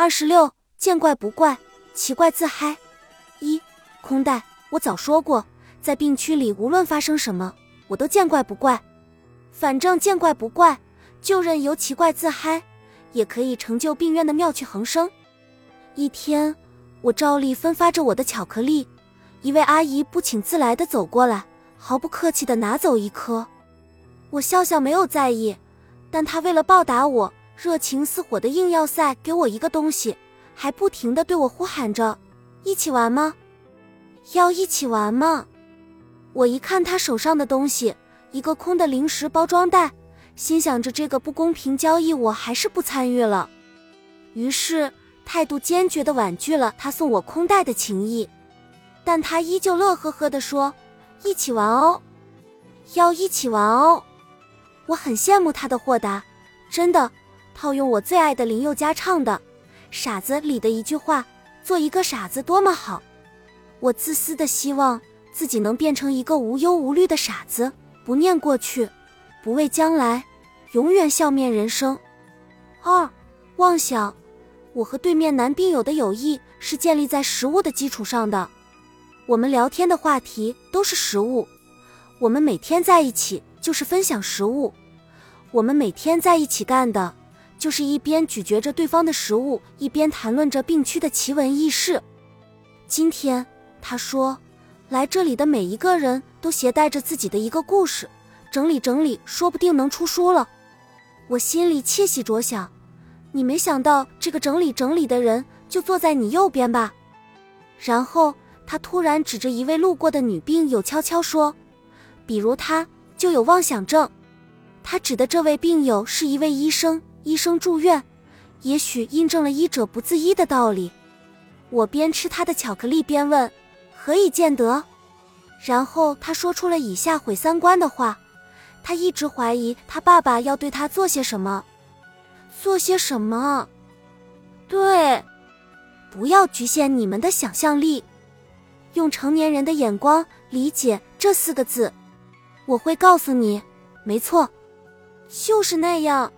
二十六，见怪不怪，奇怪自嗨。一，空袋，我早说过，在病区里无论发生什么，我都见怪不怪。反正见怪不怪，就任由奇怪自嗨，也可以成就病院的妙趣横生。一天，我照例分发着我的巧克力，一位阿姨不请自来的走过来，毫不客气的拿走一颗。我笑笑没有在意，但她为了报答我。热情似火的硬要塞给我一个东西，还不停的对我呼喊着：“一起玩吗？要一起玩吗？”我一看他手上的东西，一个空的零食包装袋，心想着这个不公平交易，我还是不参与了。于是态度坚决的婉拒了他送我空袋的情谊，但他依旧乐呵呵的说：“一起玩哦，要一起玩哦。”我很羡慕他的豁达，真的。套用我最爱的林宥嘉唱的《傻子》里的一句话：“做一个傻子多么好。”我自私的希望自己能变成一个无忧无虑的傻子，不念过去，不畏将来，永远笑面人生。二，妄想，我和对面男病友的友谊是建立在食物的基础上的。我们聊天的话题都是食物，我们每天在一起就是分享食物，我们每天在一起干的。就是一边咀嚼着对方的食物，一边谈论着病区的奇闻异事。今天他说，来这里的每一个人都携带着自己的一个故事，整理整理，说不定能出书了。我心里窃喜着想，你没想到这个整理整理的人就坐在你右边吧？然后他突然指着一位路过的女病友悄悄说：“比如他就有妄想症。”他指的这位病友是一位医生。医生住院，也许印证了医者不自医的道理。我边吃他的巧克力边问：“何以见得？”然后他说出了以下毁三观的话：他一直怀疑他爸爸要对他做些什么，做些什么？对，不要局限你们的想象力，用成年人的眼光理解这四个字。我会告诉你，没错，就是那样。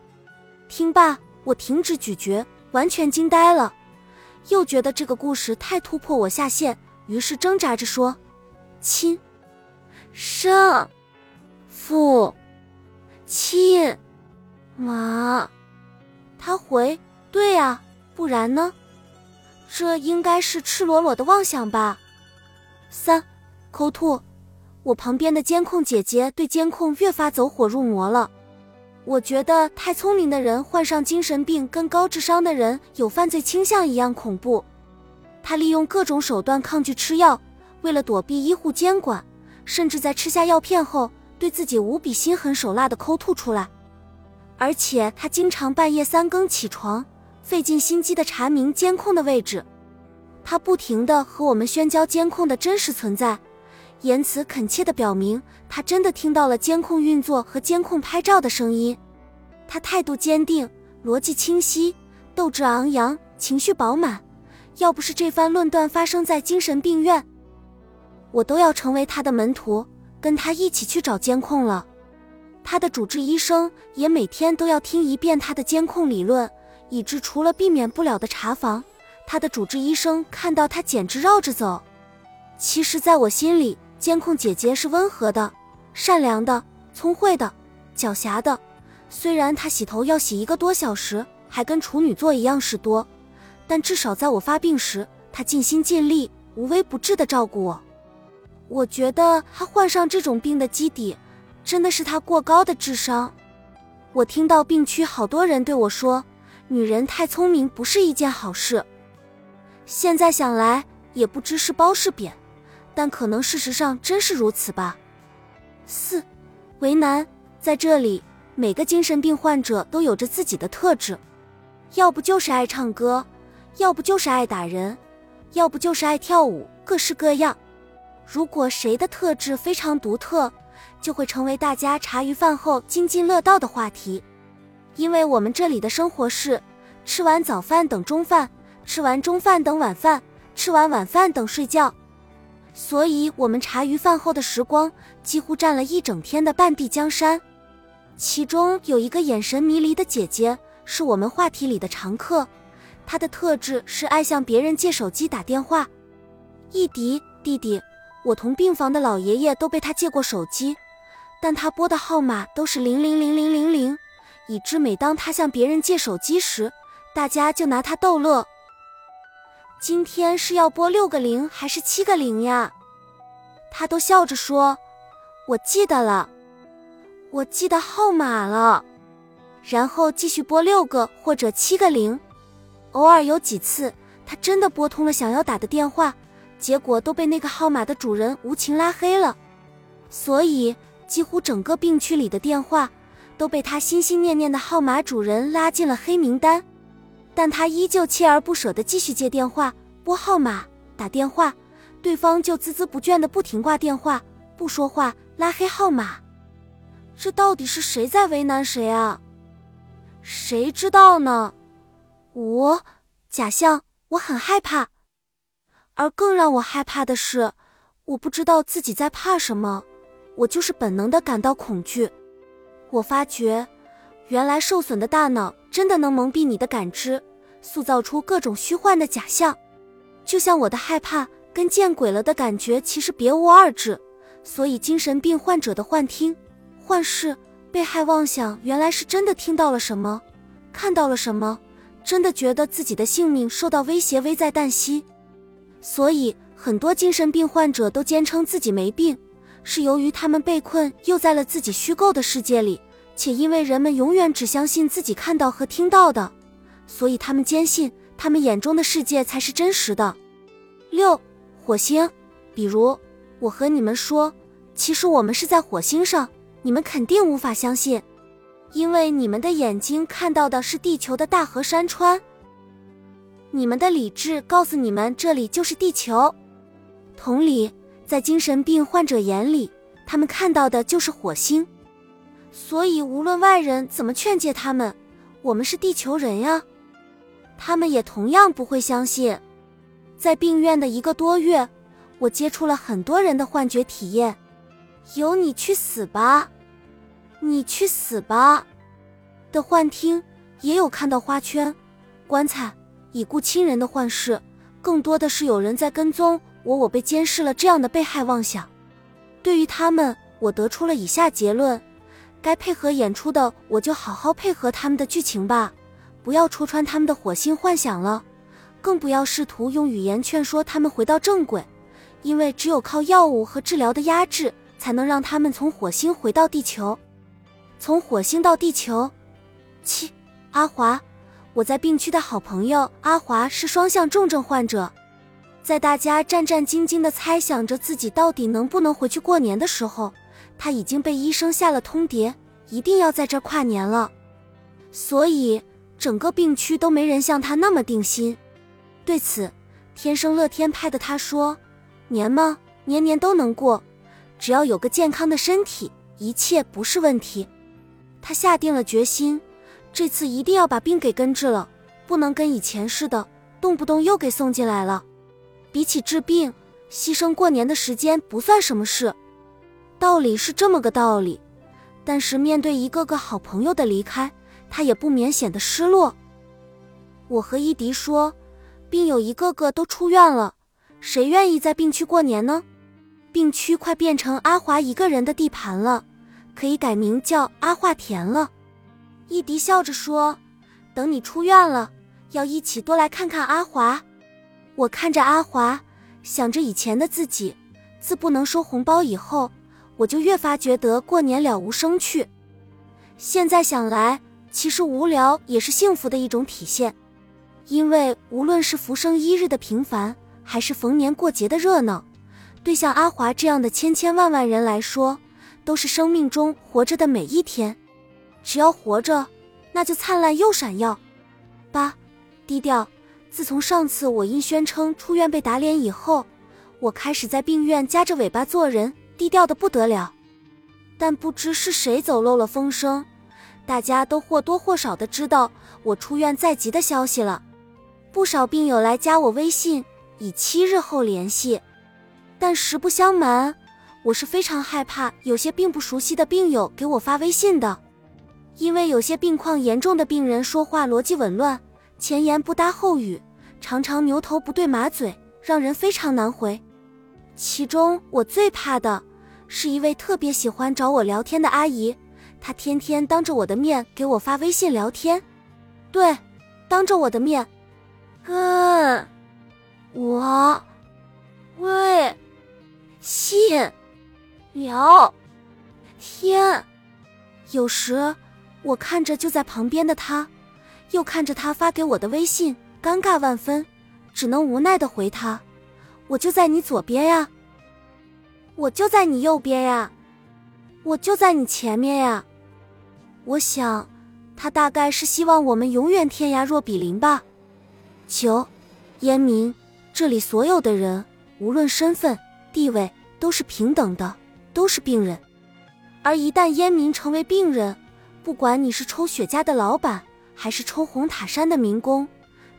听罢，我停止咀嚼，完全惊呆了，又觉得这个故事太突破我下限，于是挣扎着说：“亲，生，父，亲，妈。”他回：“对呀，不然呢？这应该是赤裸裸的妄想吧。”三，抠吐，我旁边的监控姐姐对监控越发走火入魔了。我觉得太聪明的人患上精神病，跟高智商的人有犯罪倾向一样恐怖。他利用各种手段抗拒吃药，为了躲避医护监管，甚至在吃下药片后，对自己无比心狠手辣的抠吐出来。而且他经常半夜三更起床，费尽心机的查明监控的位置。他不停的和我们宣教监控的真实存在。言辞恳切地表明，他真的听到了监控运作和监控拍照的声音。他态度坚定，逻辑清晰，斗志昂扬，情绪饱满。要不是这番论断发生在精神病院，我都要成为他的门徒，跟他一起去找监控了。他的主治医生也每天都要听一遍他的监控理论，以致除了避免不了的查房，他的主治医生看到他简直绕着走。其实，在我心里。监控姐姐是温和的、善良的、聪慧的、狡黠的。虽然她洗头要洗一个多小时，还跟处女座一样事多，但至少在我发病时，她尽心尽力、无微不至的照顾我。我觉得她患上这种病的基底，真的是她过高的智商。我听到病区好多人对我说：“女人太聪明不是一件好事。”现在想来，也不知是褒是贬。但可能事实上真是如此吧。四，为难在这里，每个精神病患者都有着自己的特质，要不就是爱唱歌，要不就是爱打人，要不就是爱跳舞，各式各样。如果谁的特质非常独特，就会成为大家茶余饭后津津乐道的话题。因为我们这里的生活是：吃完早饭等中饭，吃完中饭等晚饭，吃完晚饭等睡觉。所以，我们茶余饭后的时光几乎占了一整天的半壁江山。其中有一个眼神迷离的姐姐，是我们话题里的常客。她的特质是爱向别人借手机打电话。一迪弟弟，我同病房的老爷爷都被他借过手机，但他拨的号码都是零零零零零零，以致每当他向别人借手机时，大家就拿他逗乐。今天是要拨六个零还是七个零呀？他都笑着说：“我记得了，我记得号码了。”然后继续拨六个或者七个零。偶尔有几次，他真的拨通了想要打的电话，结果都被那个号码的主人无情拉黑了。所以，几乎整个病区里的电话都被他心心念念的号码主人拉进了黑名单。但他依旧锲而不舍地继续接电话、拨号码、打电话，对方就孜孜不倦地不停挂电话、不说话、拉黑号码。这到底是谁在为难谁啊？谁知道呢？我假象，我很害怕。而更让我害怕的是，我不知道自己在怕什么，我就是本能地感到恐惧。我发觉。原来受损的大脑真的能蒙蔽你的感知，塑造出各种虚幻的假象，就像我的害怕跟见鬼了的感觉其实别无二致。所以精神病患者的幻听、幻视、被害妄想，原来是真的听到了什么，看到了什么，真的觉得自己的性命受到威胁，危在旦夕。所以很多精神病患者都坚称自己没病，是由于他们被困又在了自己虚构的世界里。且因为人们永远只相信自己看到和听到的，所以他们坚信他们眼中的世界才是真实的。六，火星，比如我和你们说，其实我们是在火星上，你们肯定无法相信，因为你们的眼睛看到的是地球的大河山川，你们的理智告诉你们这里就是地球。同理，在精神病患者眼里，他们看到的就是火星。所以，无论外人怎么劝诫他们，我们是地球人呀，他们也同样不会相信。在病院的一个多月，我接触了很多人的幻觉体验，有你去死吧，你去死吧的幻听，也有看到花圈、棺材、已故亲人的幻视，更多的是有人在跟踪我，我被监视了这样的被害妄想。对于他们，我得出了以下结论。该配合演出的，我就好好配合他们的剧情吧，不要戳穿他们的火星幻想了，更不要试图用语言劝说他们回到正轨，因为只有靠药物和治疗的压制，才能让他们从火星回到地球。从火星到地球。七，阿华，我在病区的好朋友阿华是双向重症患者，在大家战战兢兢地猜想着自己到底能不能回去过年的时候。他已经被医生下了通牒，一定要在这跨年了，所以整个病区都没人像他那么定心。对此，天生乐天派的他说：“年吗？年年都能过，只要有个健康的身体，一切不是问题。”他下定了决心，这次一定要把病给根治了，不能跟以前似的，动不动又给送进来了。比起治病，牺牲过年的时间不算什么事。道理是这么个道理，但是面对一个个好朋友的离开，他也不免显得失落。我和伊迪说，病友一个个都出院了，谁愿意在病区过年呢？病区快变成阿华一个人的地盘了，可以改名叫阿华田了。伊迪笑着说：“等你出院了，要一起多来看看阿华。”我看着阿华，想着以前的自己，自不能收红包以后。我就越发觉得过年了无生趣。现在想来，其实无聊也是幸福的一种体现，因为无论是浮生一日的平凡，还是逢年过节的热闹，对像阿华这样的千千万万人来说，都是生命中活着的每一天。只要活着，那就灿烂又闪耀。八，低调。自从上次我因宣称出院被打脸以后，我开始在病院夹着尾巴做人。低调的不得了，但不知是谁走漏了风声，大家都或多或少的知道我出院在即的消息了。不少病友来加我微信，以七日后联系。但实不相瞒，我是非常害怕有些并不熟悉的病友给我发微信的，因为有些病况严重的病人说话逻辑紊乱，前言不搭后语，常常牛头不对马嘴，让人非常难回。其中我最怕的是一位特别喜欢找我聊天的阿姨，她天天当着我的面给我发微信聊天。对，当着我的面，嗯，我微信聊天。有时我看着就在旁边的他，又看着他发给我的微信，尴尬万分，只能无奈的回他：“我就在你左边呀，我就在你右边呀，我就在你前面呀。”我想。他大概是希望我们永远天涯若比邻吧。九，烟民，这里所有的人，无论身份地位，都是平等的，都是病人。而一旦烟民成为病人，不管你是抽雪茄的老板，还是抽红塔山的民工，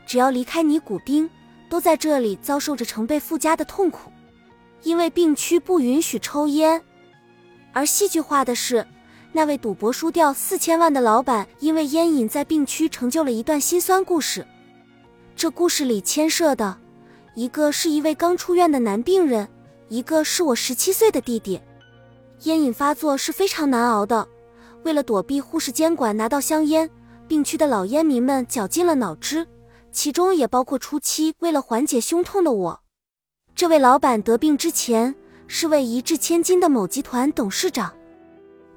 只要离开尼古丁，都在这里遭受着成倍附加的痛苦，因为病区不允许抽烟。而戏剧化的是。那位赌博输掉四千万的老板，因为烟瘾在病区成就了一段心酸故事。这故事里牵涉的，一个是一位刚出院的男病人，一个是我十七岁的弟弟。烟瘾发作是非常难熬的，为了躲避护士监管拿到香烟，病区的老烟民们绞尽了脑汁，其中也包括初期为了缓解胸痛的我。这位老板得病之前是位一掷千金的某集团董事长。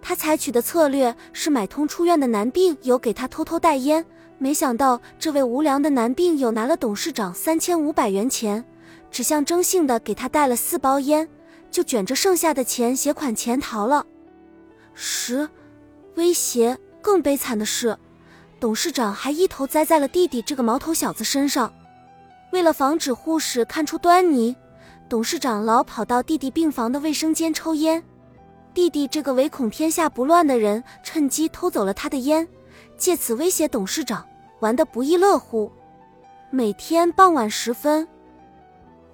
他采取的策略是买通出院的男病友给他偷偷带烟，没想到这位无良的男病友拿了董事长三千五百元钱，只象征性的给他带了四包烟，就卷着剩下的钱携款潜逃了。十，威胁更悲惨的是，董事长还一头栽在了弟弟这个毛头小子身上。为了防止护士看出端倪，董事长老跑到弟弟病房的卫生间抽烟。弟弟这个唯恐天下不乱的人，趁机偷走了他的烟，借此威胁董事长，玩得不亦乐乎。每天傍晚时分，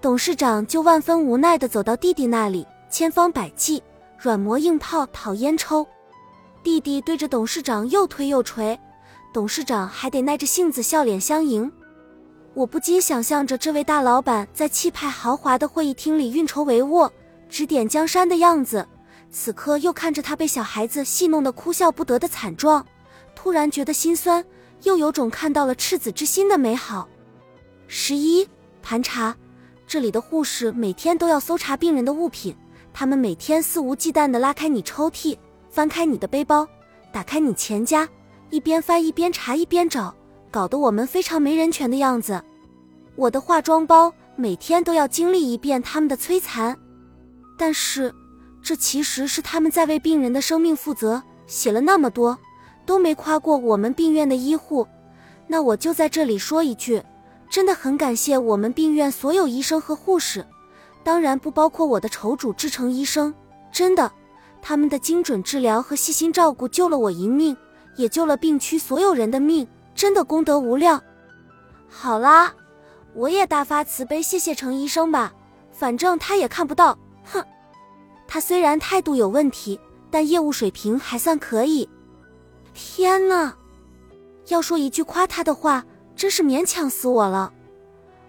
董事长就万分无奈地走到弟弟那里，千方百计、软磨硬泡讨烟抽。弟弟对着董事长又推又捶，董事长还得耐着性子笑脸相迎。我不禁想象着这位大老板在气派豪华的会议厅里运筹帷幄、指点江山的样子。此刻又看着他被小孩子戏弄得哭笑不得的惨状，突然觉得心酸，又有种看到了赤子之心的美好。十一盘查，这里的护士每天都要搜查病人的物品，他们每天肆无忌惮地拉开你抽屉，翻开你的背包，打开你钱夹，一边翻一边查一边找，搞得我们非常没人权的样子。我的化妆包每天都要经历一遍他们的摧残，但是。这其实是他们在为病人的生命负责，写了那么多，都没夸过我们病院的医护。那我就在这里说一句，真的很感谢我们病院所有医生和护士，当然不包括我的筹主志成医生。真的，他们的精准治疗和细心照顾救了我一命，也救了病区所有人的命，真的功德无量。好啦，我也大发慈悲，谢谢程医生吧，反正他也看不到，哼。他虽然态度有问题，但业务水平还算可以。天呐，要说一句夸他的话，真是勉强死我了。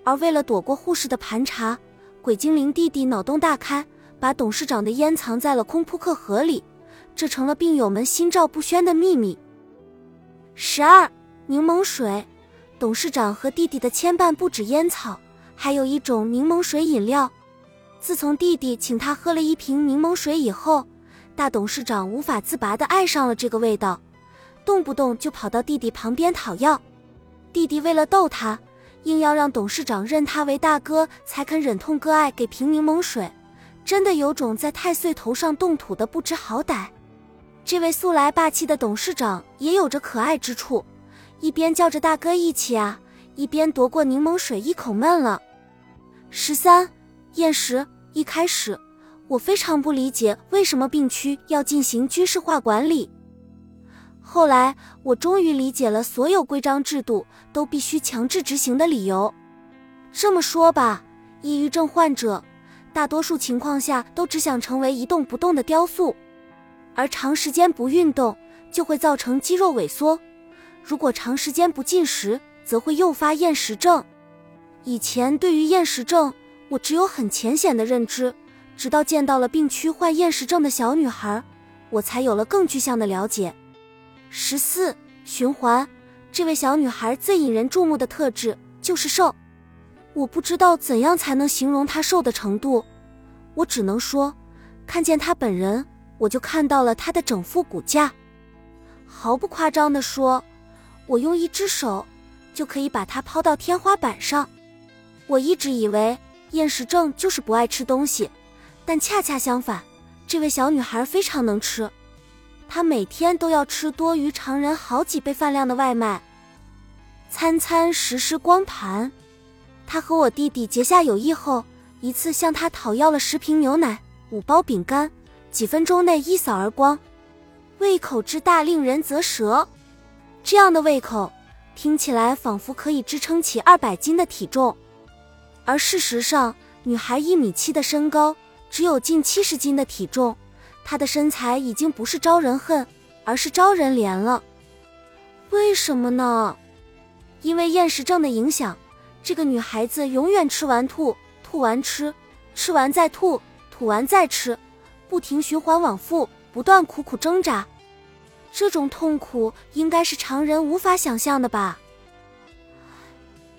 而为了躲过护士的盘查，鬼精灵弟弟脑洞大开，把董事长的烟藏在了空扑克盒里，这成了病友们心照不宣的秘密。十二柠檬水，董事长和弟弟的牵绊不止烟草，还有一种柠檬水饮料。自从弟弟请他喝了一瓶柠檬水以后，大董事长无法自拔地爱上了这个味道，动不动就跑到弟弟旁边讨要。弟弟为了逗他，硬要让董事长认他为大哥，才肯忍痛割爱给瓶柠檬水，真的有种在太岁头上动土的不知好歹。这位素来霸气的董事长也有着可爱之处，一边叫着大哥一起啊，一边夺过柠檬水一口闷了。十三厌食。一开始，我非常不理解为什么病区要进行军事化管理。后来，我终于理解了所有规章制度都必须强制执行的理由。这么说吧，抑郁症患者大多数情况下都只想成为一动不动的雕塑，而长时间不运动就会造成肌肉萎缩。如果长时间不进食，则会诱发厌食症。以前对于厌食症，我只有很浅显的认知，直到见到了病区患厌食症的小女孩，我才有了更具象的了解。十四循环，这位小女孩最引人注目的特质就是瘦。我不知道怎样才能形容她瘦的程度，我只能说，看见她本人，我就看到了她的整副骨架。毫不夸张地说，我用一只手就可以把它抛到天花板上。我一直以为厌食症就是不爱吃东西，但恰恰相反，这位小女孩非常能吃。她每天都要吃多于常人好几倍饭量的外卖，餐餐实施光盘。她和我弟弟结下友谊后，一次向他讨要了十瓶牛奶、五包饼干，几分钟内一扫而光。胃口之大，令人啧舌。这样的胃口，听起来仿佛可以支撑起二百斤的体重。而事实上，女孩一米七的身高，只有近七十斤的体重，她的身材已经不是招人恨，而是招人怜了。为什么呢？因为厌食症的影响，这个女孩子永远吃完吐，吐完吃，吃完再吐，吐完再吃，不停循环往复，不断苦苦挣扎。这种痛苦应该是常人无法想象的吧？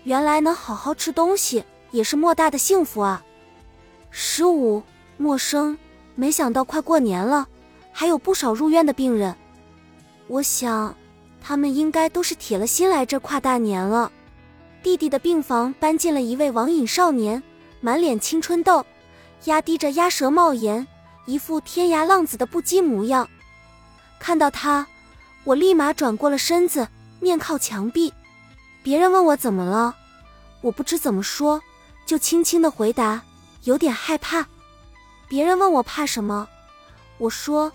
原来能好好吃东西。也是莫大的幸福啊！十五，陌生。没想到快过年了，还有不少入院的病人。我想，他们应该都是铁了心来这跨大年了。弟弟的病房搬进了一位网瘾少年，满脸青春痘，压低着鸭舌帽檐，一副天涯浪子的不羁模样。看到他，我立马转过了身子，面靠墙壁。别人问我怎么了，我不知怎么说。就轻轻的回答，有点害怕。别人问我怕什么，我说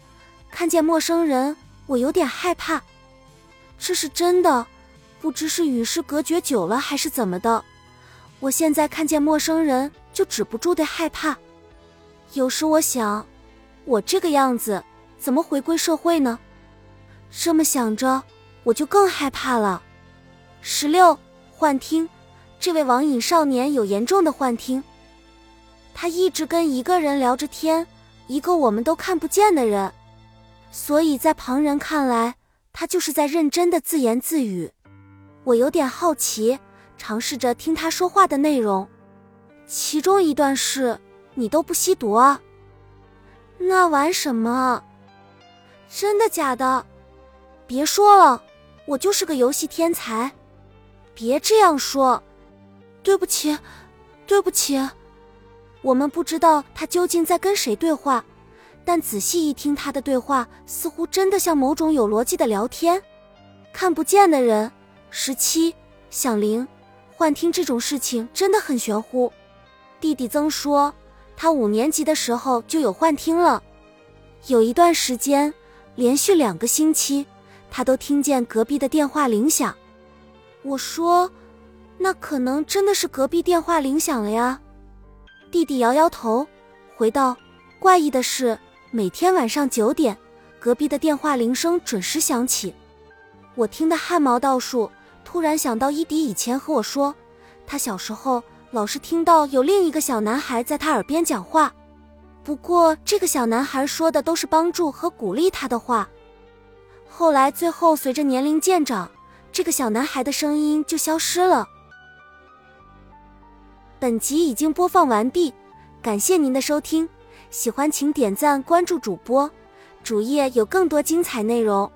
看见陌生人，我有点害怕。这是真的，不知是与世隔绝久了还是怎么的。我现在看见陌生人就止不住的害怕。有时我想，我这个样子怎么回归社会呢？这么想着，我就更害怕了。十六幻听。这位网瘾少年有严重的幻听，他一直跟一个人聊着天，一个我们都看不见的人，所以在旁人看来，他就是在认真的自言自语。我有点好奇，尝试着听他说话的内容，其中一段是：“你都不吸毒啊？那玩什么？真的假的？别说了，我就是个游戏天才。别这样说。”对不起，对不起，我们不知道他究竟在跟谁对话，但仔细一听他的对话，似乎真的像某种有逻辑的聊天。看不见的人，十七响铃，幻听这种事情真的很玄乎。弟弟曾说，他五年级的时候就有幻听了，有一段时间，连续两个星期，他都听见隔壁的电话铃响。我说。那可能真的是隔壁电话铃响了呀。弟弟摇摇头，回道：“怪异的是，每天晚上九点，隔壁的电话铃声准时响起。我听得汗毛倒竖，突然想到伊迪以前和我说，他小时候老是听到有另一个小男孩在他耳边讲话，不过这个小男孩说的都是帮助和鼓励他的话。后来最后随着年龄渐长，这个小男孩的声音就消失了。”本集已经播放完毕，感谢您的收听，喜欢请点赞关注主播，主页有更多精彩内容。